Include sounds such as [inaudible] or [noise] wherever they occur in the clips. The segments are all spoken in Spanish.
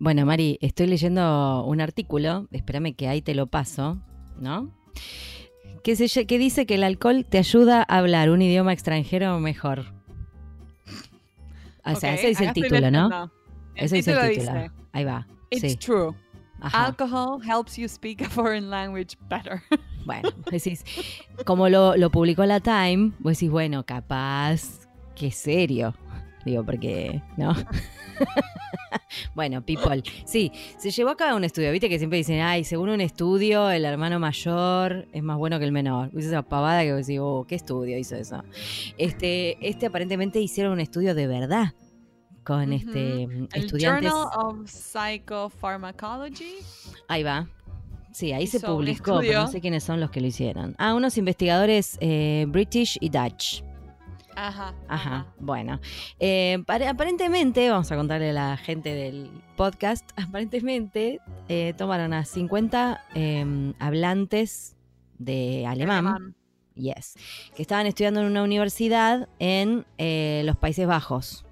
Bueno, Mari, estoy leyendo un artículo, espérame que ahí te lo paso, ¿no? Que, se- que dice que el alcohol te ayuda a hablar un idioma extranjero mejor. O sea, ese dice el título, ¿no? El Ese dice el título título. dice, Ahí va. It's Sí. true. Ajá. Alcohol helps you speak a foreign language better. [laughs] Bueno, decís, como lo, lo publicó la Time, vos decís, bueno, capaz, qué serio. Digo, porque, ¿no? [laughs] bueno, people. Sí, se llevó a cabo un estudio. Viste que siempre dicen, ay, según un estudio, el hermano mayor es más bueno que el menor. Viste esa pavada que decís, oh, ¿qué estudio hizo eso? Este, este aparentemente hicieron un estudio de verdad con este El estudiantes. Journal of Psychopharmacology. Ahí va. Sí, ahí se Hizo publicó, pero no sé quiénes son los que lo hicieron. Ah, unos investigadores eh, British y Dutch. Ajá. Ajá, bueno. Eh, pare- aparentemente, vamos a contarle a la gente del podcast, [laughs] aparentemente eh, tomaron a 50 eh, hablantes de alemán, yes, que estaban estudiando en una universidad en eh, los Países Bajos,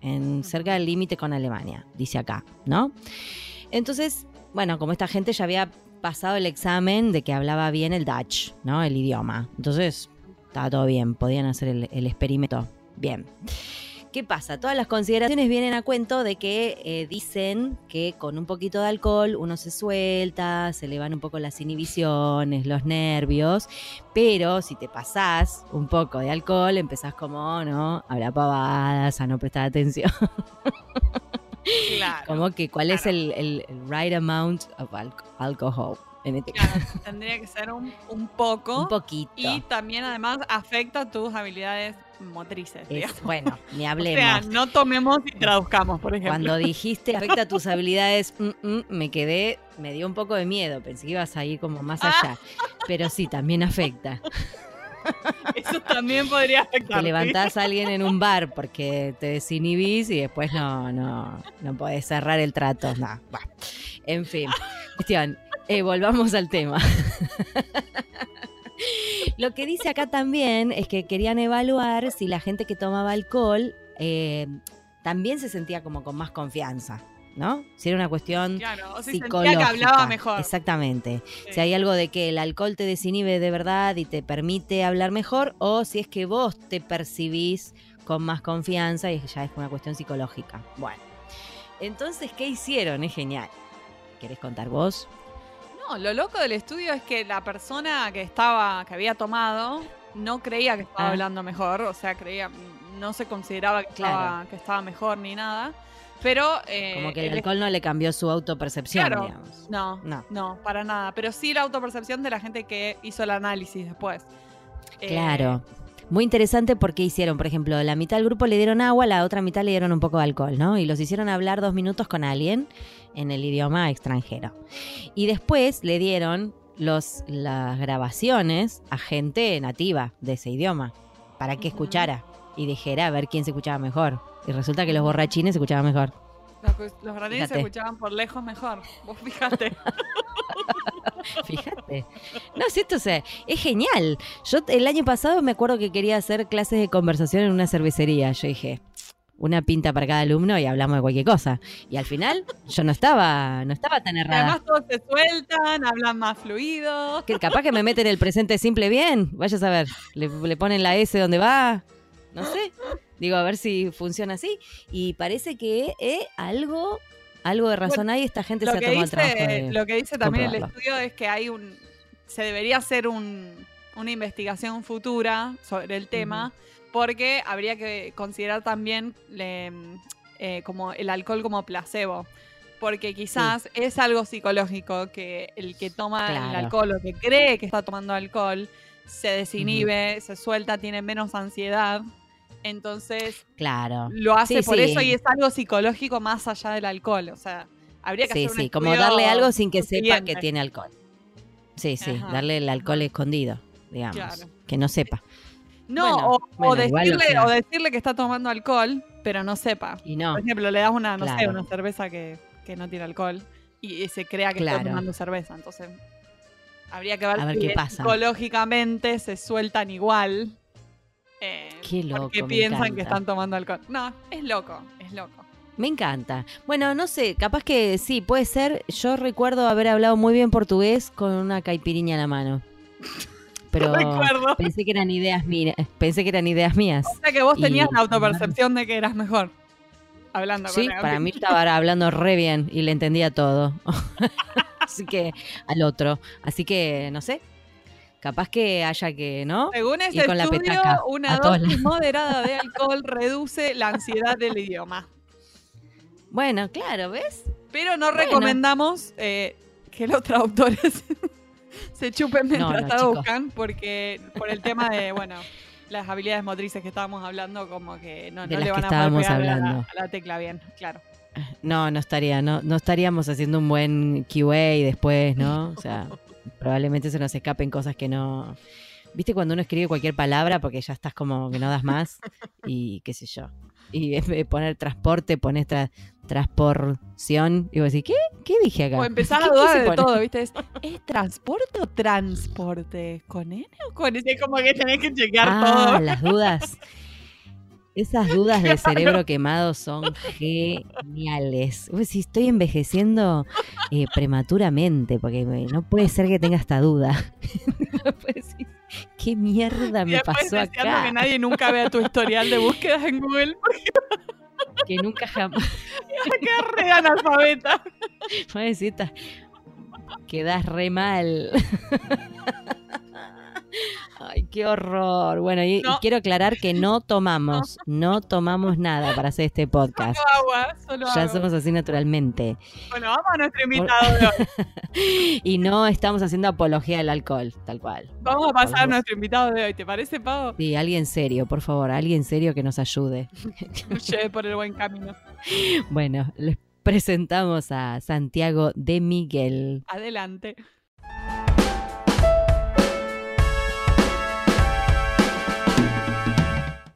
en cerca del límite con Alemania, dice acá, ¿no? Entonces, bueno, como esta gente ya había pasado el examen de que hablaba bien el Dutch, ¿no? El idioma. Entonces, estaba todo bien, podían hacer el, el experimento bien. ¿Qué pasa? Todas las consideraciones vienen a cuento de que eh, dicen que con un poquito de alcohol uno se suelta, se le van un poco las inhibiciones, los nervios, pero si te pasás un poco de alcohol, empezás como, ¿no? A hablar pavadas, a no prestar atención. Claro. Como que cuál es claro. el, el- el right amount of al- alcohol. Claro, tendría que ser un, un poco. Un poquito. Y también además afecta tus habilidades motrices. Es- bueno, ni [laughs] O hablemos. sea, no tomemos y traduzcamos, por ejemplo. Cuando dijiste [laughs] afecta tus habilidades, mm, mm, me quedé, me dio un poco de miedo. Pensé que ibas a ir como más Ah. allá. Pero sí, también afecta. [laughs] Eso también podría afectar. Te levantás a alguien en un bar porque te desinhibís y después no, no, no podés cerrar el trato. No, bueno. En fin. Cuestión, eh, volvamos al tema. [laughs] Lo que dice acá también es que querían evaluar si la gente que tomaba alcohol eh, también se sentía como con más confianza, ¿no? Si era una cuestión Claro, o si sentía psicológica. que hablaba mejor. Exactamente. Sí. Si hay algo de que el alcohol te desinhibe de verdad y te permite hablar mejor, o si es que vos te percibís con más confianza y ya es una cuestión psicológica. Bueno, entonces, ¿qué hicieron? Es genial. ¿Querés contar vos? No, lo loco del estudio es que la persona que estaba, que había tomado, no creía que estaba Ah. hablando mejor, o sea, creía, no se consideraba que, Claro. estaba, que estaba mejor ni nada. Pero. eh, Como que el el- alcohol no le cambió su autopercepción, Claro. digamos. No, No. no, para nada. Pero sí la autopercepción de la gente que hizo el análisis después. Eh, Claro. Muy interesante porque hicieron, por ejemplo, la mitad del grupo le dieron agua, la otra mitad le dieron un poco de alcohol, ¿no? Y los hicieron hablar dos minutos con alguien en el idioma extranjero. Y después le dieron los, las grabaciones a gente nativa de ese idioma para que escuchara y dijera a ver quién se escuchaba mejor. Y resulta que los borrachines se escuchaban mejor. Los, los se escuchaban por lejos mejor. Vos fíjate. [laughs] [laughs] Fíjate. No, si esto o sea, es genial. Yo el año pasado me acuerdo que quería hacer clases de conversación en una cervecería. Yo dije, una pinta para cada alumno y hablamos de cualquier cosa. Y al final yo no estaba, no estaba tan errada. Además todos se sueltan, hablan más fluido. Que capaz que me meten el presente simple bien. Vaya a saber. Le, le ponen la S donde va. No sé. Digo, a ver si funciona así. Y parece que eh, algo, algo de razón hay. Esta gente Lo se ha tomado el trabajo dice, de lo que dice también el estudio es que hay un. Se debería hacer un, una investigación futura sobre el tema, porque habría que considerar también le- eh, como el alcohol como placebo. Porque quizás es algo psicológico que el que toma el alcohol o que cree que está tomando alcohol se desinhibe, se suelta, tiene menos ansiedad. Entonces Claro. lo hace Sí, por sí. eso y es algo psicológico más allá del alcohol. O sea, habría que Sí, hacer un sí, como darle algo sin que sepa que tiene alcohol. Sí, sí, Ajá, darle el alcohol escondido, digamos. Claro. Que no sepa. No, Bueno, o, o bueno, igual, o decirle, sea. o decirle que está tomando alcohol, pero no sepa. Y no, Por ejemplo, le das una, no sé, una cerveza que, que no tiene alcohol y, y se crea que está tomando cerveza. Entonces, habría que ver, A ver si qué pasa. psicológicamente se sueltan igual. Eh, Qué loco, Porque piensan que están tomando alcohol. No, es loco, es loco. Me encanta. Bueno, no sé, capaz que sí, puede ser. Yo recuerdo haber hablado muy bien portugués con una caipiriña en la mano. [laughs] Pero pensé que eran ideas mías. Pensé que eran ideas mías. O sea que vos Y- tenías la autopercepción de que eras mejor. Hablando Sí, con para mí estaba hablando re bien y le entendía todo. [laughs] Así que al otro. Así que no sé. Capaz que haya que, ¿no? Según Y la estudio, petaca, una dosis moderada de [laughs] alcohol reduce la ansiedad del idioma. Bueno, claro, ¿ves? Pero no Bueno. recomendamos eh, que los traductores [laughs] se chupen mientras No, no, traduzcan, porque por el tema de, bueno, las habilidades motrices que estábamos hablando, como que no, De no le van a poder pegar a la- hablando. a la tecla bien, claro. No, no estaría, no, no estaríamos haciendo un buen QA después, ¿no? O sea, [laughs] probablemente se nos escapen cosas que no. ¿Viste cuando uno escribe cualquier palabra porque ya estás como que no das más? [laughs] Y qué sé yo. Y en vez de poner transporte, pones tra- transporción. Y vos decís, ¿qué? ¿Qué dije acá? O empezar a ¿Qué dudar de todo, ¿viste? [laughs] Es, ¿Es transporte o transporte? ¿Con N o con S? Es como que tenés que chequear Ah, todo. las dudas. [laughs] Esas dudas de cerebro quemado son geniales. Vos decís, estoy envejeciendo eh, prematuramente, porque no puede ser que tenga esta duda. [laughs] ¿Qué mierda me pasó acá? que nadie nunca vea tu historial de búsquedas en Google Que nunca jamás. [laughs] quedar re analfabeta. [laughs] "Esta- quedás re mal. Ay, qué horror. Bueno, y, quiero aclarar que no tomamos, [laughs] no tomamos nada para hacer este podcast. Solo agua, solo Ya agua. somos así naturalmente. Bueno, vamos a nuestro invitado de hoy. [laughs] Y no estamos haciendo apología del alcohol, tal cual. Vamos a pasar a nuestro invitado de hoy. ¿Te parece, Pavo? Sí, alguien serio, por favor, alguien serio que nos ayude. Lleve por el buen camino. [laughs] Bueno, les presentamos a Santiago de Miguel. Adelante.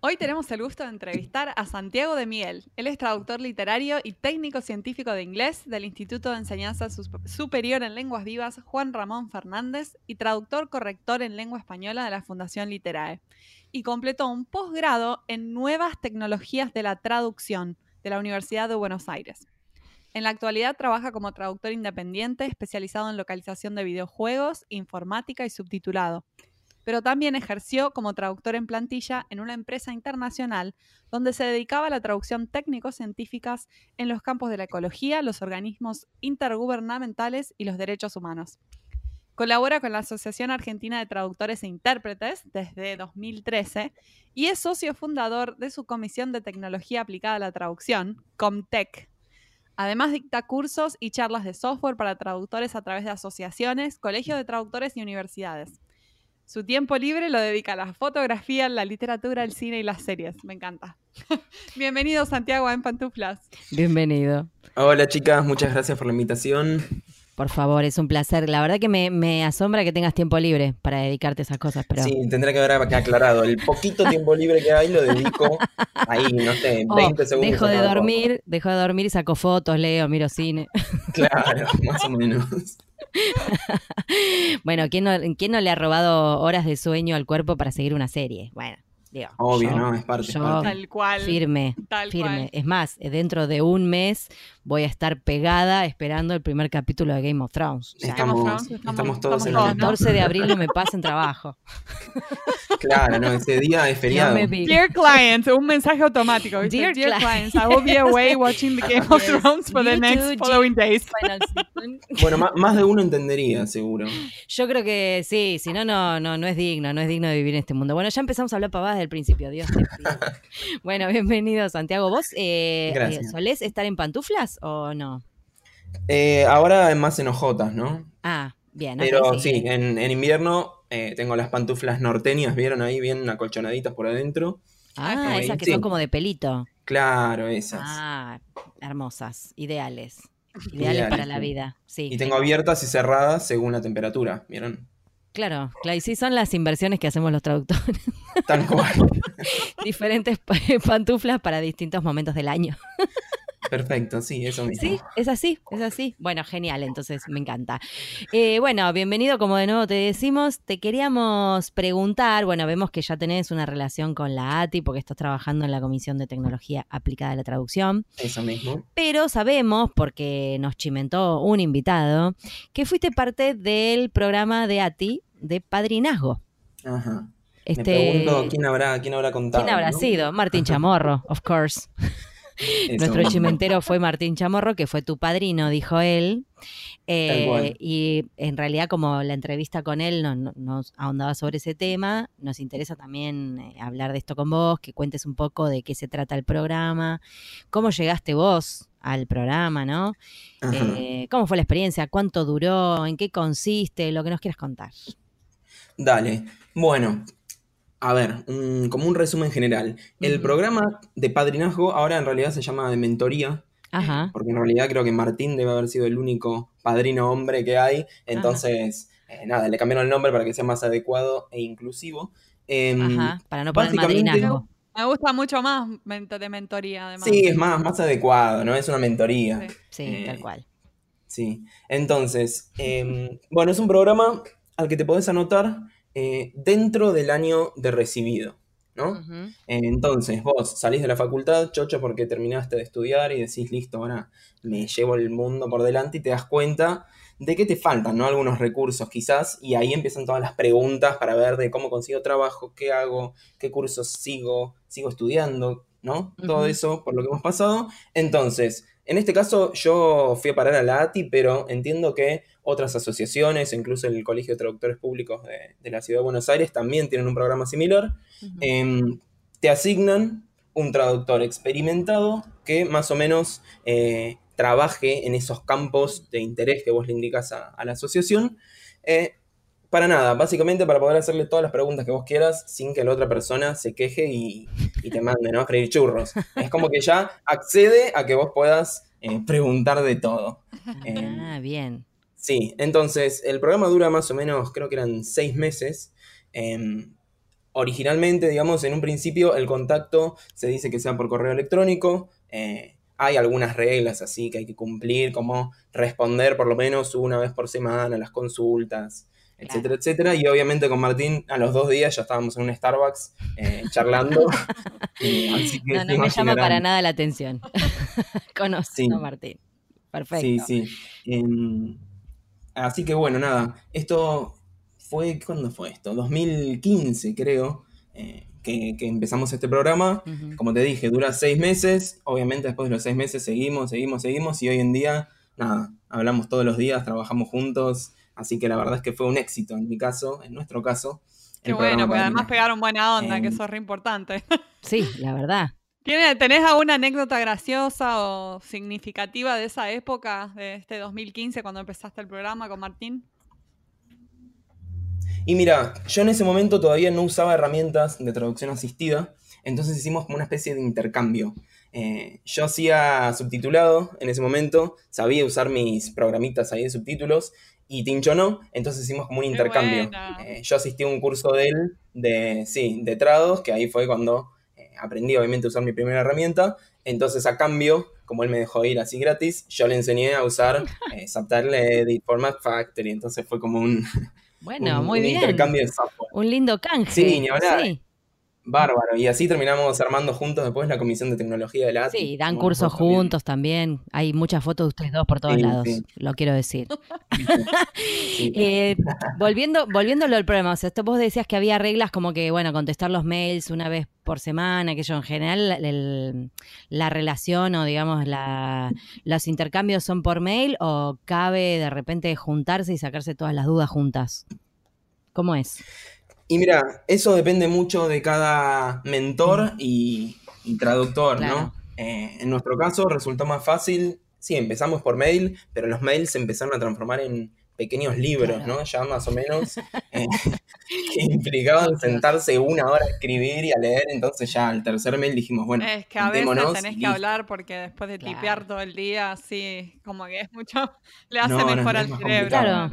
Hoy tenemos el gusto de entrevistar a Santiago de Miguel. Él es traductor literario y técnico científico de inglés del Instituto de Enseñanza Superior en Lenguas Vivas Juan Ramón Fernández y traductor corrector en lengua española de la Fundación Literae. Y completó un posgrado en Nuevas Tecnologías de la Traducción de la Universidad de Buenos Aires. En la actualidad trabaja como traductor independiente especializado en localización de videojuegos, informática y subtitulado. Pero también ejerció como traductor en plantilla en una empresa internacional donde se dedicaba a la traducción técnico-científicas en los campos de la ecología, los organismos intergubernamentales y los derechos humanos. Colabora con la Asociación Argentina de Traductores e Intérpretes desde 2013 y es socio fundador de su Comisión de Tecnología Aplicada a la Traducción, Comtech, Además dicta cursos y charlas de software para traductores a través de asociaciones, colegios de traductores y universidades. Su tiempo libre lo dedica a la fotografía, la literatura, el cine y las series. Me encanta. [laughs] Bienvenido Santiago a En Pantuflas. Bienvenido. Hola chicas, muchas gracias por la invitación. Por favor, es un placer. La verdad que me, me asombra que tengas tiempo libre para dedicarte a esas cosas, pero Sí, tendré que haber aclarado. El poquito tiempo libre que hay lo dedico ahí, no sé, Oh, 20 segundos. dejo de dormir, dejo de dormir y saco fotos, leo, miro cine. Claro, [laughs] más o menos. [laughs] bueno, ¿quién no, ¿quién no le ha robado horas de sueño al cuerpo para seguir una serie? Bueno, digo. Obvio, yo ¿no? Es parte. es yo- parte. Tal cual. Firme, Tal firme. cual. Es más, dentro de un mes voy a estar pegada esperando el primer capítulo de Game of Thrones. O sea, Game of Estamos, Thrones, estamos- estamos todos en estamos el todos, misma. 14 de abril no me pasen trabajo. [laughs] Claro, no, ese día es feriado. No. Dear clients, un mensaje automático. ¿viste? Dear Dear, clients. I will be away watching the Game of. [laughs] Thrones for the next too, following days. Bueno, [laughs] ma- más de uno entendería, seguro. Yo creo que sí, si no, no, no, no es digno, no es digno de vivir en este mundo. Bueno, ya empezamos a hablar pavadas del principio, Dios te pido. Bueno, bienvenido, Santiago. ¿Vos eh, Gracias. eh, solés estar en pantuflas o no? Eh, ahora es más en ojotas, ¿no? Ah, bien. Pero sí, en, en invierno eh, tengo las pantuflas norteñas, ¿vieron ahí? Bien acolchonaditas por adentro. Ah, esas que sí. son como de pelito. Claro, esas. Ah, hermosas, ideales. Ideales, [laughs] Ideales, para la vida. Sí. Y tengo abiertas y cerradas según la temperatura, ¿vieron? Claro, claro, y sí son las inversiones que hacemos los traductores. Tal cual. [laughs] Diferentes pa- pantuflas para distintos momentos del año. [laughs] Perfecto, sí, eso mismo. Sí, es así, es así. Bueno, genial, entonces me encanta. Eh, bueno, bienvenido, como de nuevo te decimos. Te queríamos preguntar, bueno, vemos que ya tenés una relación con la ATI porque estás trabajando en la Comisión de Tecnología Aplicada a la Traducción. Eso mismo. Pero sabemos, porque nos chimentó un invitado, que fuiste parte del programa de ATI de Padrinazgo. Ajá. Este, Me pregunto quién habrá, quién habrá contado. ¿Quién habrá ¿no? sido? Martín [laughs] Chamorro, of course. [laughs] Nuestro chimentero fue Martín Chamorro, que fue tu padrino, dijo él. Eh, y en realidad, como la entrevista con él no- no- nos ahondaba sobre ese tema, nos interesa también eh, hablar de esto con vos, que cuentes un poco de qué se trata el programa, cómo llegaste vos al programa, ¿no? Eh, ¿Cómo fue la experiencia? ¿Cuánto duró? ¿En qué consiste? Lo que nos quieras contar. Dale. Bueno, a ver, un- como un resumen general. El programa de padrinazgo ahora en realidad se llama de mentoría, Ajá. porque en realidad creo que Martín debe haber sido el único padrino hombre que hay. Entonces, eh, nada, le cambiaron el nombre para que sea más adecuado e inclusivo. Em, Ajá. Para no poner madrinazgo. Me gusta mucho más de mentoría, además. Sí, es más, más adecuado, ¿no? Es una mentoría. Sí. Sí, Eh, tal cual. Sí. Entonces, em, bueno, es un programa al que te podés anotar eh, dentro del año de recibido, ¿no? Entonces, vos salís de la facultad, chocho, porque terminaste de estudiar y decís, listo, ahora me llevo el mundo por delante y te das cuenta de que te faltan, ¿no? Algunos recursos quizás, y ahí empiezan todas las preguntas para ver de cómo consigo trabajo, qué hago, qué cursos sigo, sigo estudiando, ¿no? Todo eso por lo que hemos pasado. Entonces, en este caso yo fui a parar a la ATI, pero entiendo que otras asociaciones, incluso el Colegio de Traductores Públicos de, de la Ciudad de Buenos Aires, también tienen un programa similar. Em, te asignan un traductor experimentado que más o menos eh, trabaje en esos campos de interés que vos le indicas a, a la asociación. Eh, para nada, básicamente para poder hacerle todas las preguntas que vos quieras sin que la otra persona se queje y, y te mande, ¿no? A freír churros. Es como que ya accede a que vos puedas eh, preguntar de todo. [laughs] Em, Ah, bien. Sí, entonces el programa dura más o menos, creo que eran seis meses. Em, originalmente, digamos, en un principio el contacto se dice que sea por correo electrónico. eh, hay algunas reglas así que hay que cumplir, como responder por lo menos una vez por semana las consultas, etcétera, etcétera. Y obviamente con Martín a los dos días ya estábamos en un Starbucks eh, [laughs] charlando. [laughs] Eh, así que No, no me llama para nada la atención. [laughs] Conozco Sí. a Martín. Perfecto. Sí, sí. Em, así que bueno, nada. Esto fue, ¿cuándo fue esto? 2015, creo, eh, que, que empezamos este programa. Como te dije, dura seis meses. Obviamente después de los seis meses seguimos, seguimos, seguimos. Y hoy en día, nada, hablamos todos los días, trabajamos juntos. Así que la verdad es que fue un éxito en mi caso, en nuestro caso. Qué bueno, porque además pegaron buena onda, que Em. eso es re importante. [laughs] Sí, la verdad. ¿Tiene- ¿Tenés alguna anécdota graciosa o significativa de esa época, de este 2015, cuando empezaste el programa con Martín? Y mira, yo en ese momento todavía no usaba herramientas de traducción asistida, entonces hicimos como una especie de intercambio. Eh, yo hacía subtitulado en ese momento, sabía usar mis programitas ahí de subtítulos, y Tincho no, entonces hicimos como un intercambio. Eh, yo asistí a un curso de él, de, sí, de Trados, que ahí fue cuando eh, aprendí obviamente a usar mi primera herramienta, entonces a cambio, como él me dejó ir así gratis, yo le enseñé a usar [laughs] eh, Subtitle Edit, Format Factory, entonces fue como un, Bueno, un- muy un bien. intercambio de software. Un lindo canje. Sí, ni hablar. Sí, Bárbaro. Y así terminamos armando juntos después la Comisión de Tecnología de la sí, dan cursos juntos también. Hay muchas fotos de ustedes dos por todos Sí, lados, sí. lo quiero decir. Sí. [laughs] Eh, volviendo, volviéndolo al problema, o sea, esto vos decías que había reglas como que, bueno, contestar los mails una vez por semana, que yo en general el- la relación o digamos la, los intercambios son por mail o cabe de repente juntarse y sacarse todas las dudas juntas. ¿Cómo es? Y mira, eso depende mucho de cada mentor y, y traductor, Claro. ¿no? Eh, en nuestro caso resultó más fácil. Sí, empezamos por mail, pero los mails se empezaron a transformar en pequeños libros, Claro. ¿no? Ya más o menos, [laughs] eh, que implicaban sentarse una hora a escribir y a leer. Entonces ya al tercer mail dijimos, bueno, es que a veces tenés que hablar porque después de Claro. tipear todo el día, sí, como que es mucho, le hace No, mejor al cerebro. complicado.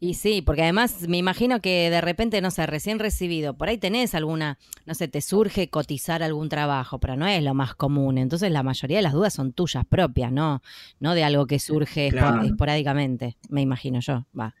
Y sí, porque además me imagino que de repente, no sé, recién recibido, por ahí tenés alguna, no sé, te surge cotizar algún trabajo, pero no es lo más común. Entonces la mayoría de las dudas son tuyas propias, ¿no? No de algo que surge Claro. esporádicamente, me imagino yo. Va.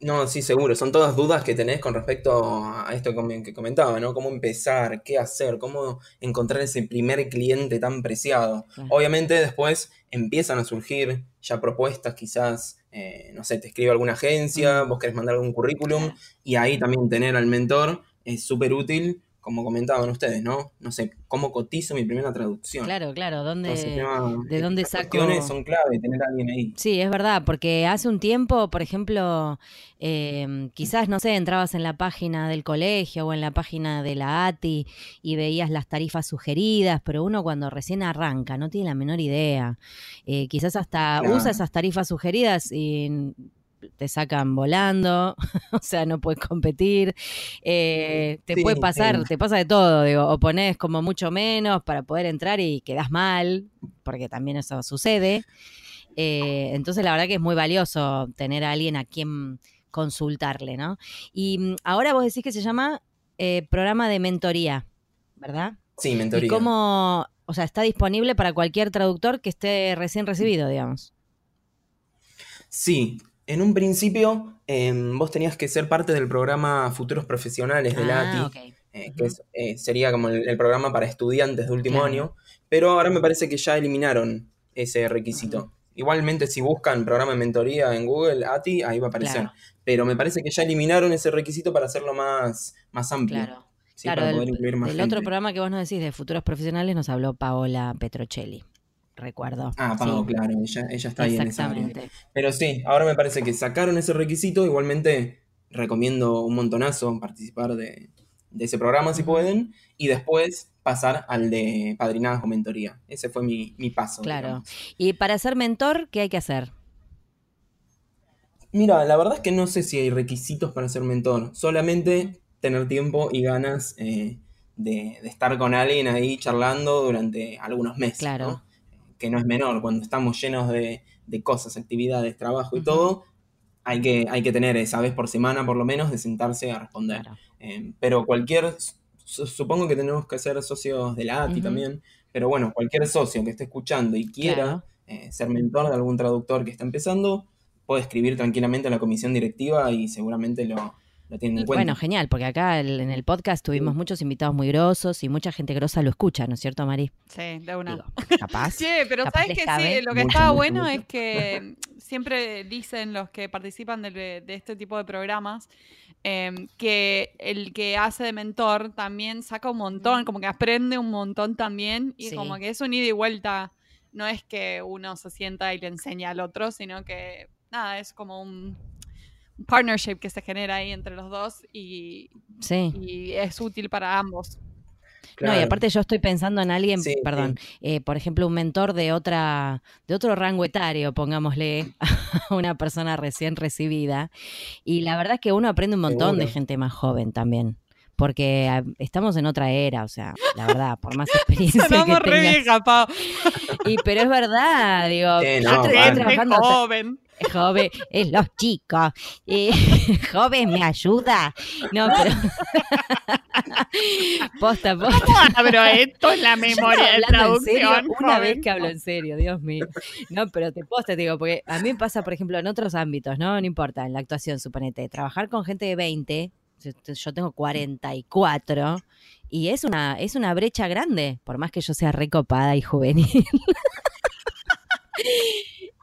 No, sí, seguro. Son todas dudas que tenés con respecto a esto que com- que comentaba, ¿no? Cómo empezar, qué hacer, cómo encontrar ese primer cliente tan preciado. Claro. Obviamente después empiezan a surgir ya propuestas, quizás, eh, no sé, te escribe alguna agencia, Mm. vos querés mandar algún currículum, y ahí también tener al mentor es súper útil, como comentaban ustedes, ¿no? No sé, cómo cotizo mi primera traducción. Claro, claro, ¿dónde, Entonces, ¿de dónde saco? cuestiones son clave, tener a alguien ahí. Sí, es verdad, porque hace un tiempo, por ejemplo, eh, quizás, no sé, entrabas en la página del colegio o en la página de la ATI y veías las tarifas sugeridas, pero uno cuando recién arranca no tiene la menor idea. Eh, quizás hasta Claro. usa esas tarifas sugeridas y te sacan volando, [laughs] o sea, no puedes competir. Eh, te Sí, puede pasar, sí. te pasa de todo, digo, o pones como mucho menos para poder entrar y quedas mal, porque también eso sucede. Eh, entonces, la verdad que es muy valioso tener a alguien a quien consultarle, ¿no? Y mm, ahora vos decís que se llama eh, programa de mentoría, ¿verdad? Sí, ¿Y mentoría. cómo, o sea, está disponible para cualquier traductor que esté recién recibido, digamos? Sí, en un principio em, vos tenías que ser parte del programa Futuros Profesionales de la ATI, Ah, ok. eh, que es, eh, sería como el, el programa para estudiantes de último Claro. año, pero ahora me parece que ya eliminaron ese requisito. Igualmente, si buscan programa de mentoría en Google, ATI, ahí va a aparecer. Claro. Pero me parece que ya eliminaron ese requisito para hacerlo más, más amplio. Claro. ¿sí? Claro, para del, poder incluir más del otro programa que vos nos decís de futuros profesionales nos habló Paola Petrocelli, recuerdo. Ah, Sí, claro, ella, ella está ahí en esa área. exactamente. Pero sí, ahora me parece que sacaron ese requisito. Igualmente recomiendo un montonazo participar de, de ese programa si pueden. Y después pasar al de padrinazgo mentoría. Ese fue mi, mi paso. Claro. digamos. Y para ser mentor, ¿qué hay que hacer? Mira, la verdad es que no sé si hay requisitos para ser mentor. Solamente tener tiempo y ganas eh, de, de estar con alguien ahí charlando durante algunos meses. Claro. ¿no? Que no es menor. Cuando estamos llenos de, de cosas, actividades, trabajo y todo, hay que, hay que tener esa vez por semana por lo menos de sentarse a responder. Claro. Eh, pero cualquier, su- supongo que tenemos que ser socios de la ATI también, pero bueno, cualquier socio que esté escuchando y quiera Claro. eh, ser mentor de algún traductor que está empezando, puede escribir tranquilamente a la comisión directiva y seguramente lo, lo tienen en cuenta. Bueno, genial, porque acá el- en el podcast tuvimos muchos invitados muy grosos y mucha gente grosa lo escucha, ¿no es cierto, Mari? Sí, de una. Digo, [laughs] capaz. Che, pero capaz ¿sabes que cabe. sí? Lo que Mucho, estaba mucho, bueno mucho. es que [laughs] siempre dicen los que participan de, este tipo de programas em, que el que hace de mentor también saca un montón, como que aprende un montón también y Sí. como que es un ida y vuelta. No es que uno se sienta y le enseña al otro, sino que nada, es como un partnership que se genera ahí entre los dos y, Sí. y es útil para ambos. No, y aparte yo estoy pensando en alguien, Sí, perdón, eh, por ejemplo, un mentor de otra, de otro rango etario, pongámosle, a [laughs] una persona recién recibida. Y la verdad es que uno aprende un montón de gente más joven también. Porque ah, estamos en otra era, o sea, la verdad, por más [laughs] experiencia que Sonamos re tengas. vieja, Pau. Y, pero es verdad, digo, yo no, estoy vale. trabajando joven. Joven, es los chicos. Eh, [laughs] joven, ¿me ayuda? No, pero. posta, [laughs] posta. ¿Cómo abro esto en la memoria de traducción? una joven? vez que hablo en serio, Dios mío. No, pero te posta, te digo, porque a mí me pasa, por ejemplo, en otros ámbitos, ¿no? No importa, en la actuación, suponete, trabajar con gente de 20, yo- yo tengo 44, y es una, es una brecha grande, por más que yo sea recopada y juvenil. [laughs]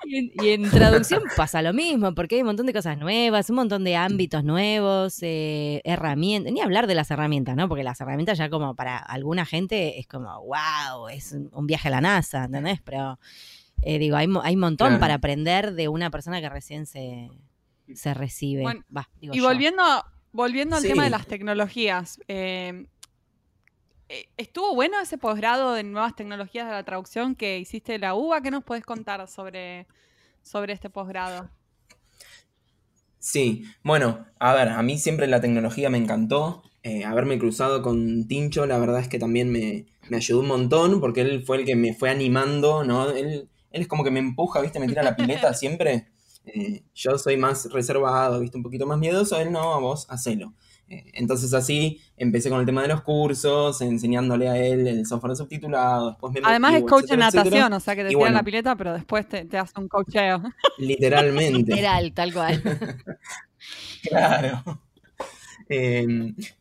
Y en, y en traducción [laughs] pasa lo mismo, porque hay un montón de cosas nuevas, un montón de ámbitos nuevos, eh, herramientas, ni hablar de las herramientas, ¿no? Porque las herramientas ya como para alguna gente es como, wow, es un viaje a la NASA, ¿entendés? Pero eh, digo, hay, mo- hay un montón Claro. para aprender de una persona que recién se, se recibe. Bueno, Va, digo Y yo. volviendo, volviendo al Sí. tema de las tecnologías, eh, ¿estuvo bueno ese posgrado de nuevas tecnologías de la traducción que hiciste de la UBA? ¿Qué nos podés contar sobre, sobre este posgrado? Sí, bueno, a ver, a mí siempre la tecnología me encantó. eh, haberme cruzado con Tincho, la verdad es que también me, me ayudó un montón, porque él fue el que me fue animando, ¿no? Él, él es como que me empuja, ¿viste? Me tira la pileta [laughs] siempre. Eh, yo soy más reservado, viste, un poquito más miedoso, él no, vos hacelo. Entonces así empecé con el tema de los cursos, enseñándole a él el software subtitulado, después me Además es coach etcétera, de etcétera. natación, o sea que te tiran bueno. la pileta, pero después te, te hace un coacheo. [laughs] [laughs] Literalmente. Literal, tal cual. [laughs] Claro. Eh,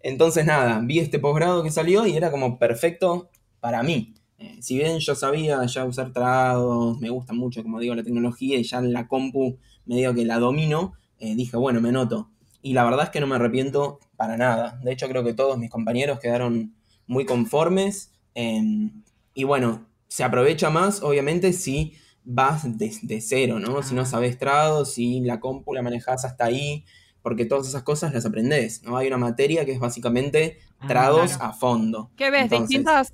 entonces, nada, vi este posgrado que salió y era como perfecto para mí. Eh, si bien yo sabía ya usar trados, me gusta mucho, como digo, la tecnología y ya la compu medio que la domino, eh, dije, bueno, me noto. Y la verdad es que no me arrepiento para nada. De hecho, creo que todos mis compañeros quedaron muy conformes. eh, y bueno, se aprovecha más, obviamente, si vas de, de cero, ¿no? Si no sabes trados, si la compu la manejas hasta ahí, porque todas esas cosas las aprendés, ¿no? Hay una materia que es básicamente Ah, trados claro. a fondo. ¿Qué ves? Entonces, ¿Distintas,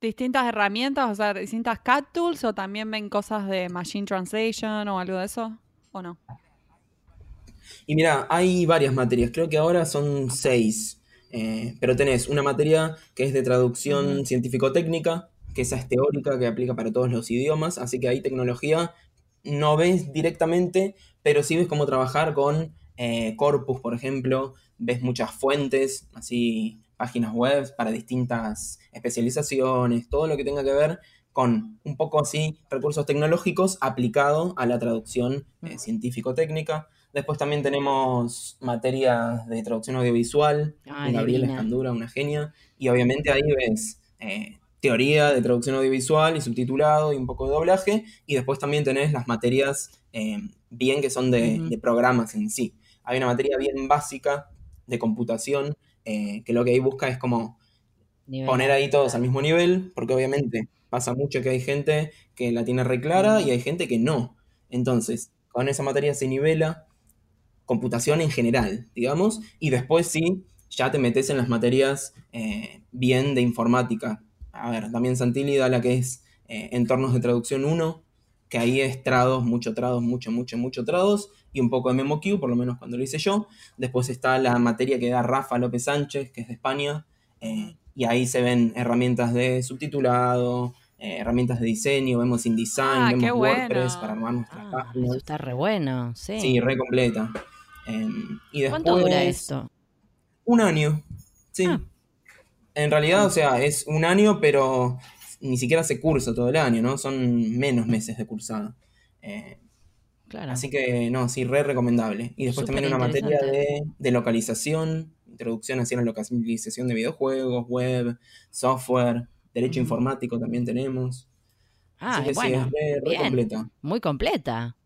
distintas herramientas, o sea, distintas CAD tools o también ven cosas de Machine Translation o algo de eso? ¿O no? Y mira, hay varias materias, creo que ahora son seis, eh, pero tenés una materia que es de traducción científico-técnica, que esa es teórica, que aplica para todos los idiomas, así que ahí tecnología no ves directamente, pero sí ves cómo trabajar con eh, corpus, por ejemplo, ves muchas fuentes, así páginas web para distintas especializaciones, todo lo que tenga que ver con un poco así recursos tecnológicos aplicado a la traducción eh, científico-técnica. Después también tenemos materias de traducción audiovisual, Ay, Gabriela divina. Escandura, una genia, y obviamente ahí ves eh, teoría de traducción audiovisual y subtitulado y un poco de doblaje, y después también tenés las materias eh, bien que son de, programas en sí. Hay una materia bien básica de computación eh, que lo que ahí busca es como Nivel. poner ahí todos al mismo nivel, porque obviamente pasa mucho que hay gente que la tiene re clara y hay gente que no. Entonces, con esa materia se nivela computación en general, digamos, y después sí, ya te metes en las materias eh, bien de informática. A ver, también Santilli da la que es eh, entornos de traducción 1, que ahí es trados, mucho trados, mucho, mucho, mucho trados, y un poco de MemoQ, por lo menos cuando lo hice yo. Después está la materia que da Rafa López Sánchez, que es de España, eh, y ahí se ven herramientas de subtitulado, eh, herramientas de diseño, vemos InDesign, Ah, vemos WordPress bueno. para armar nuestras Ah, páginas. eso está re bueno, sí. Sí, re completa. Em, y después, ¿Cuánto dura esto? Un año. Sí. Ah. En realidad, o sea, es un año, pero ni siquiera se cursa todo el año, ¿no? Son menos meses de cursada. Eh, Claro. así que, no, sí, re recomendable. Y después también una materia de, de localización, introducción hacia la localización de videojuegos, web, software, derecho Ujú. informático también tenemos. ah, Así que bueno, sí, es re, re bien. completa. muy completa.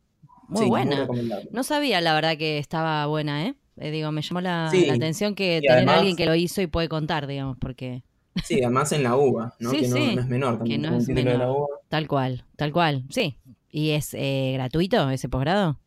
Muy Sí, buena. no sabía, la verdad, que estaba buena, ¿eh? Eh, digo, me llamó la, Sí, la atención que tener a alguien que lo hizo y puede contar, digamos, porque Sí, además en la UBA, ¿no? Sí, que no, no es menor, también no como un es de la menor. UBA. tal cual, tal cual, sí. ¿Y es eh, gratuito ese posgrado?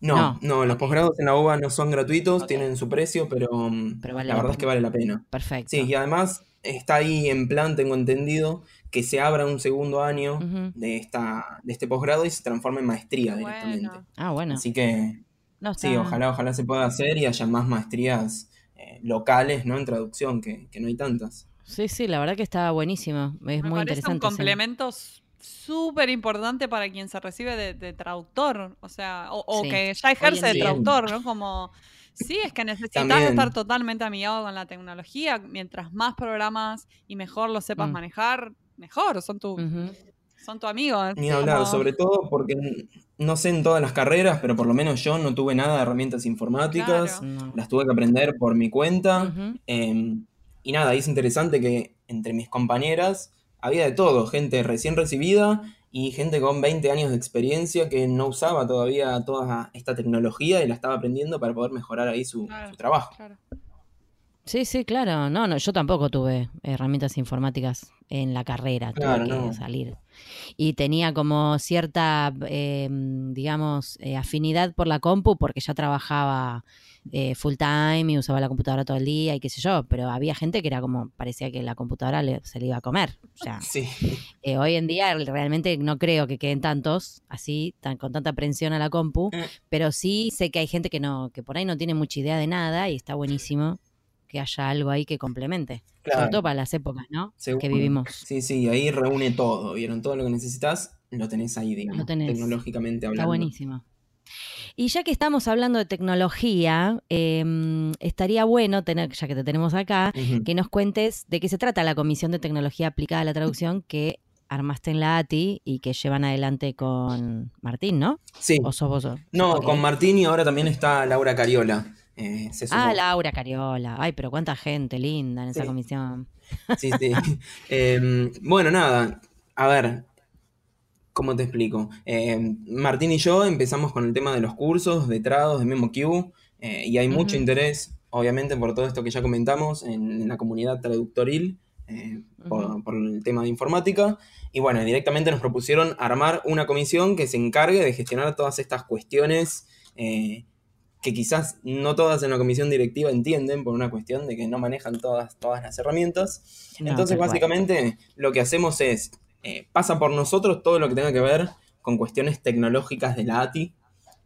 No, No, no, los posgrados en la UBA no son gratuitos, tienen su precio, pero, mm, Pero vale la la verdad es que vale la pena. Perfecto. Sí, y además está ahí en plan, tengo entendido, que se abra un segundo año de, esta, de este posgrado y se transforme en maestría directamente. bueno. Ah, bueno. Así que No, sí, ojalá, ojalá se pueda hacer y haya más maestrías eh, locales, ¿no? En traducción, que, que no hay tantas. Sí, sí, la verdad que está buenísimo. Es Me muy parece interesante. un complemento súper importante para quien se recibe de, de traductor, o sea, o, o Sí, que ya ejerce de traductor, ¿no? Como, sí, es que necesitas También. estar totalmente amigado con la tecnología, mientras más programas y mejor los sepas Mm. manejar, mejor, son tu, son tu amigo. Ni hablar, como- sobre todo porque no sé en todas las carreras, pero por lo menos yo no tuve nada de herramientas informáticas, Claro. No. las tuve que aprender por mi cuenta. Eh, y nada, ahí es interesante que entre mis compañeras había de todo, gente recién recibida y gente con 20 años de experiencia que no usaba todavía toda esta tecnología y la estaba aprendiendo para poder mejorar ahí su, Claro. su trabajo. Claro. Sí, sí, claro. No, no, yo tampoco tuve herramientas informáticas en la carrera, Claro, tuve que no. salir. Y tenía como cierta, eh, digamos, eh, afinidad por la compu porque ya trabajaba eh, full time y usaba la computadora todo el día y qué sé yo, pero había gente que era como, parecía que la computadora le- se le iba a comer. O sea, [laughs] Sí, eh, hoy en día realmente no creo que queden tantos así, tan, con tanta aprensión a la compu, Mm. pero sí sé que hay gente que no, que por ahí no tiene mucha idea de nada y está buenísimo que haya algo ahí que complemente. Sobre claro. todo para las épocas, ¿no? seguro. Que vivimos. Sí, sí, ahí reúne todo, ¿vieron? Todo lo que necesitas lo tenés ahí, digamos, Lo tenés. tecnológicamente hablando. Está buenísimo. Y ya que estamos hablando de tecnología, em, estaría bueno tener, ya que te tenemos acá, que nos cuentes de qué se trata la Comisión de Tecnología Aplicada a la Traducción que armaste en la ATI y que llevan adelante con Martín, ¿no? Sí. ¿O sos vos? No, con Martín y ahora también está Laura Cariola. Eh, se Ah. Laura Cariola. Ay, pero cuánta gente linda en esa comisión. Sí, sí. [laughs] Em, bueno, nada. A ver, ¿cómo te explico? Em, Martín y yo empezamos con el tema de los cursos, de trados, de MemoQ, eh, y hay mucho interés, obviamente, por todo esto que ya comentamos en, en la comunidad traductoril, eh, por el tema de informática. Y bueno, directamente nos propusieron armar una comisión que se encargue de gestionar todas estas cuestiones eh, que quizás no todas en la comisión directiva entienden por una cuestión de que no manejan todas, todas las herramientas. No, Entonces, básicamente, lo que hacemos es, eh, pasa por nosotros todo lo que tenga que ver con cuestiones tecnológicas de la ATI,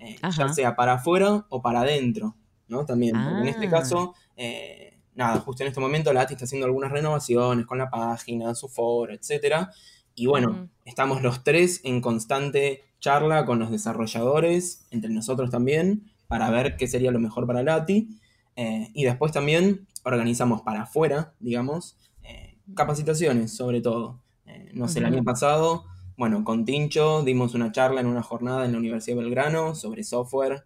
eh, ya sea para afuera o para adentro, ¿no? También, en este Ah. caso, eh, nada, justo en este momento la ATI está haciendo algunas renovaciones con la página, su foro, etcétera. Y bueno, estamos los tres en constante charla con los desarrolladores, entre nosotros también, para ver qué sería lo mejor para la ATI. Eh, y después también organizamos para afuera, digamos, eh, capacitaciones sobre todo. Eh, no sé, el año pasado, bueno, con Tincho dimos una charla en una jornada en la Universidad de Belgrano sobre software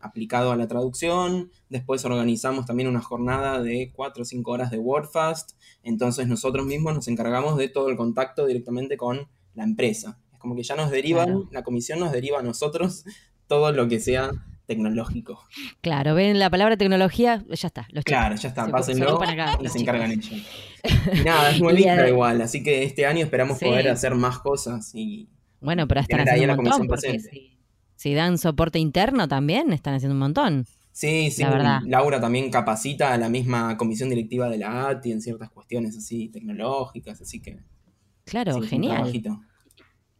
aplicado a la traducción. Después organizamos también una jornada de 4 o 5 horas de WordFast. Entonces nosotros mismos nos encargamos de todo el contacto directamente con la empresa. Es como que ya nos derivan, Claro. la comisión nos deriva a nosotros [laughs] todo lo que sea tecnológico. Claro, ven la palabra tecnología, ya está. Los Claro, ya está, Se- pásenlo acá y se encargan ellos. Y nada, es Y nuevita ade- igual, así que este año esperamos Sí. poder hacer más cosas y Bueno, pero están haciendo un montón porque si, si dan soporte interno también, están haciendo un montón. Sí, sí, La verdad. Laura también capacita a la misma comisión directiva de la ATI en ciertas cuestiones así tecnológicas, así que Claro, sí, genial.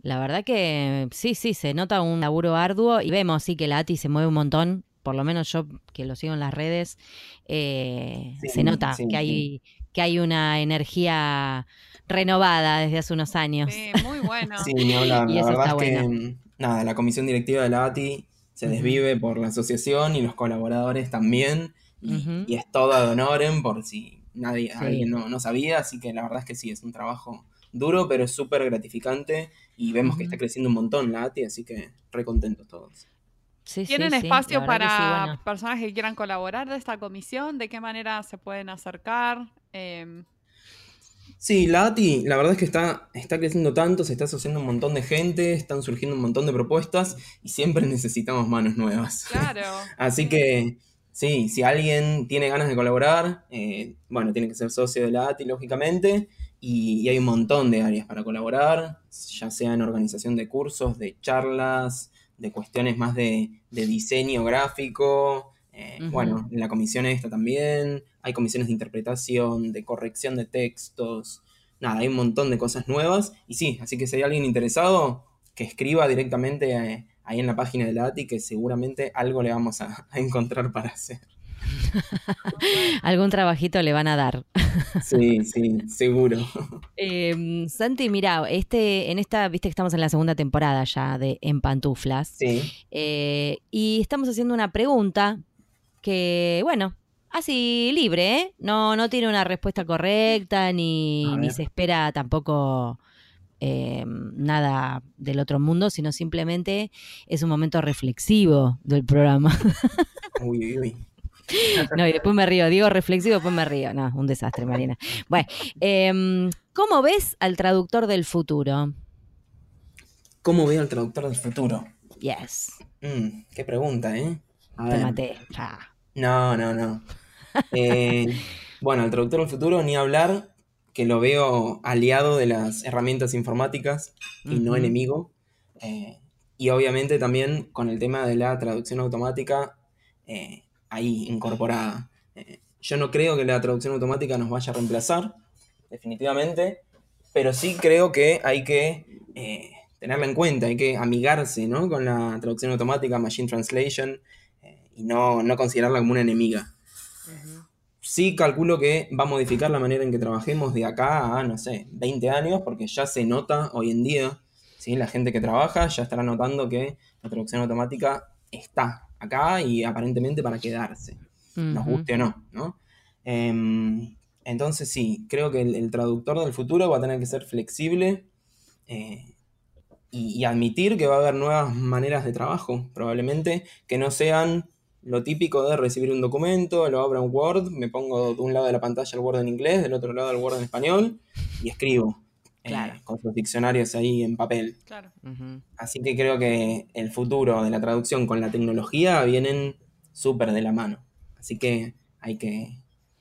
La verdad que sí, sí, se nota un laburo arduo y vemos sí que la ATI se mueve un montón, por lo menos yo que lo sigo en las redes, eh, Sí, se nota sí, que hay que hay una energía renovada desde hace unos años. Sí, muy bueno. Sí, ni hablar. Y La eso verdad está es que bueno. nada, la comisión directiva de la ATI se desvive por la asociación y los colaboradores también. Y, es todo de honoren por si nadie, Sí. alguien no, no sabía, así que la verdad es que sí, es un trabajo duro, pero es súper gratificante y vemos que está creciendo un montón la ATI, así que re contentos todos. Sí, ¿Tienen sí, espacio que para bueno. personas que quieran colaborar de esta comisión? ¿De qué manera se pueden acercar? Em, Sí, la ATI, la verdad es que está, está creciendo tanto, se está asociando un montón de gente, están surgiendo un montón de propuestas y siempre [laughs] necesitamos manos nuevas. claro. [laughs] Así sí. que sí, si alguien tiene ganas de colaborar, eh, bueno, tiene que ser socio de la ATI, lógicamente, y, y hay un montón de áreas para colaborar, ya sea en organización de cursos, de charlas, de cuestiones más de, de diseño gráfico, eh, bueno, en la comisión esta también, hay comisiones de interpretación, de corrección de textos, nada, hay un montón de cosas nuevas, y sí, así que si hay alguien interesado, que escriba directamente eh, ahí en la página de la ATI, que seguramente algo le vamos a, a encontrar para hacer. [laughs] Algún trabajito le van a dar. Sí, sí, seguro. Eh, Santi, mira, este, en esta, viste que estamos en la segunda temporada ya de En Pantuflas. Sí, Eh, y estamos haciendo una pregunta que, bueno, así libre, ¿eh? No, no tiene una respuesta correcta, ni, ni se espera tampoco eh, nada del otro mundo, sino simplemente es un momento reflexivo del programa. uy, uy, uy. [laughs] No, y después me río, digo reflexivo, después me río. No, un desastre, Marina. Bueno, em, ¿cómo ves al traductor del futuro? ¿Cómo veo al traductor del futuro? Yes, Mm, qué pregunta, ¿eh? A te ver. maté. Ah. No, no, no. [laughs] Eh, bueno, al traductor del futuro, ni hablar, que lo veo aliado de las herramientas informáticas y no enemigo. Eh, y obviamente también con el tema de la traducción automática eh, ahí incorporada. Eh, yo no creo que la traducción automática nos vaya a reemplazar, definitivamente, pero sí creo que hay que eh, tenerla en cuenta, hay que amigarse ¿no? con la traducción automática, Machine Translation, eh, y no, no considerarla como una enemiga. Sí calculo que va a modificar la manera en que trabajemos de acá a, no sé, 20 años, porque ya se nota hoy en día, ¿sí? la gente que trabaja ya estará notando que la traducción automática está acá y aparentemente para quedarse, nos guste o no, ¿no? Em, entonces sí, creo que el, el traductor del futuro va a tener que ser flexible eh, y, y admitir que va a haber nuevas maneras de trabajo, probablemente que no sean lo típico de recibir un documento, lo abro en Word, me pongo de un lado de la pantalla el Word en inglés, del otro lado el Word en español y escribo eh, Claro. con sus diccionarios ahí en papel. Claro. Así que creo que el futuro de la traducción con la tecnología vienen súper de la mano. Así que hay que,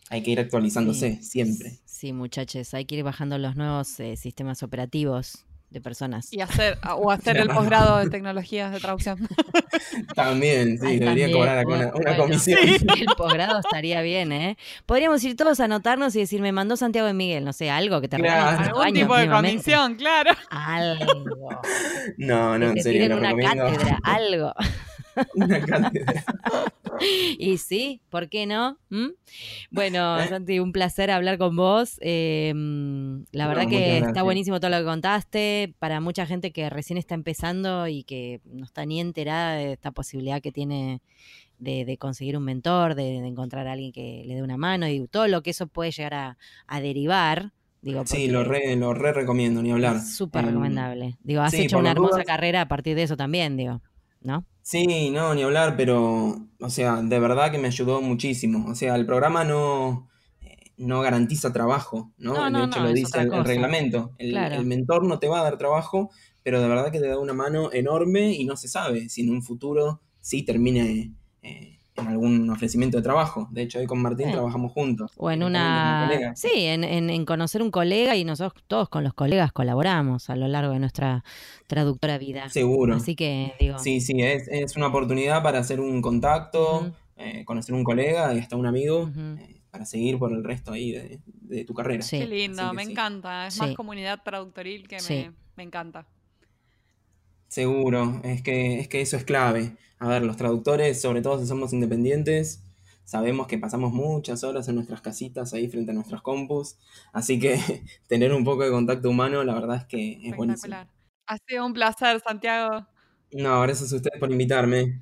hay que ir actualizándose Sí. siempre. Sí, muchachos, hay que ir bajando los nuevos eh, sistemas operativos de personas. Y hacer, o hacer el posgrado de tecnologías de traducción. [laughs] También, sí, Ay, debería también, cobrar acá una, una bueno. comisión. [laughs] El posgrado estaría bien, ¿eh? Podríamos ir todos a anotarnos y decir, me mandó Santiago de Miguel, no sé, algo que te Claro. Algún años tipo de condición, claro. Algo. No, no, que en serio, lo una recomiendo. cátedra, [laughs] algo. Una cátedra. [laughs] Y sí, ¿por qué no? ¿Mm? Bueno, ¿Eh? Santi, un placer hablar con vos. Eh, la No, verdad que está buenísimo todo lo que contaste. Para mucha gente que recién está empezando y que no está ni enterada de esta posibilidad que tiene de, de conseguir un mentor, de, de encontrar a alguien que le dé una mano y todo lo que eso puede llegar a, a derivar. Digo, Sí, lo re, lo re recomiendo, ni hablar. súper Em, recomendable. Digo, has sí, hecho una hermosa dudas. carrera a partir de eso también, digo, ¿no? Sí, no, ni hablar, pero, o sea, de verdad que me ayudó muchísimo. O sea, el programa no, eh, no garantiza trabajo, ¿no? No, de no, hecho no, lo dice el, reglamento. El, Claro. el mentor no te va a dar trabajo, pero de verdad que te da una mano enorme y no se sabe si en un futuro sí termine eh, en algún ofrecimiento de trabajo. De hecho, hoy con Martín Sí. trabajamos juntos. O en una... Sí, en, en- en conocer un colega y nosotros todos con los colegas colaboramos a lo largo de nuestra traductora vida. Seguro. Así que digo, Sí, sí, es, es una oportunidad para hacer un contacto, eh, conocer un colega y hasta un amigo, eh, para seguir por el resto ahí de, de tu carrera. Sí. Qué lindo, me sí. encanta. Es Sí. más comunidad traductoril que Sí. me, me encanta. Seguro, es que, es que eso es clave. A ver, los traductores, sobre todo si somos independientes, sabemos que pasamos muchas horas en nuestras casitas ahí frente a nuestras compus, así que [laughs] tener un poco de contacto humano, la verdad es que es buenísimo. Ha sido un placer, Santiago. No, gracias a ustedes por invitarme.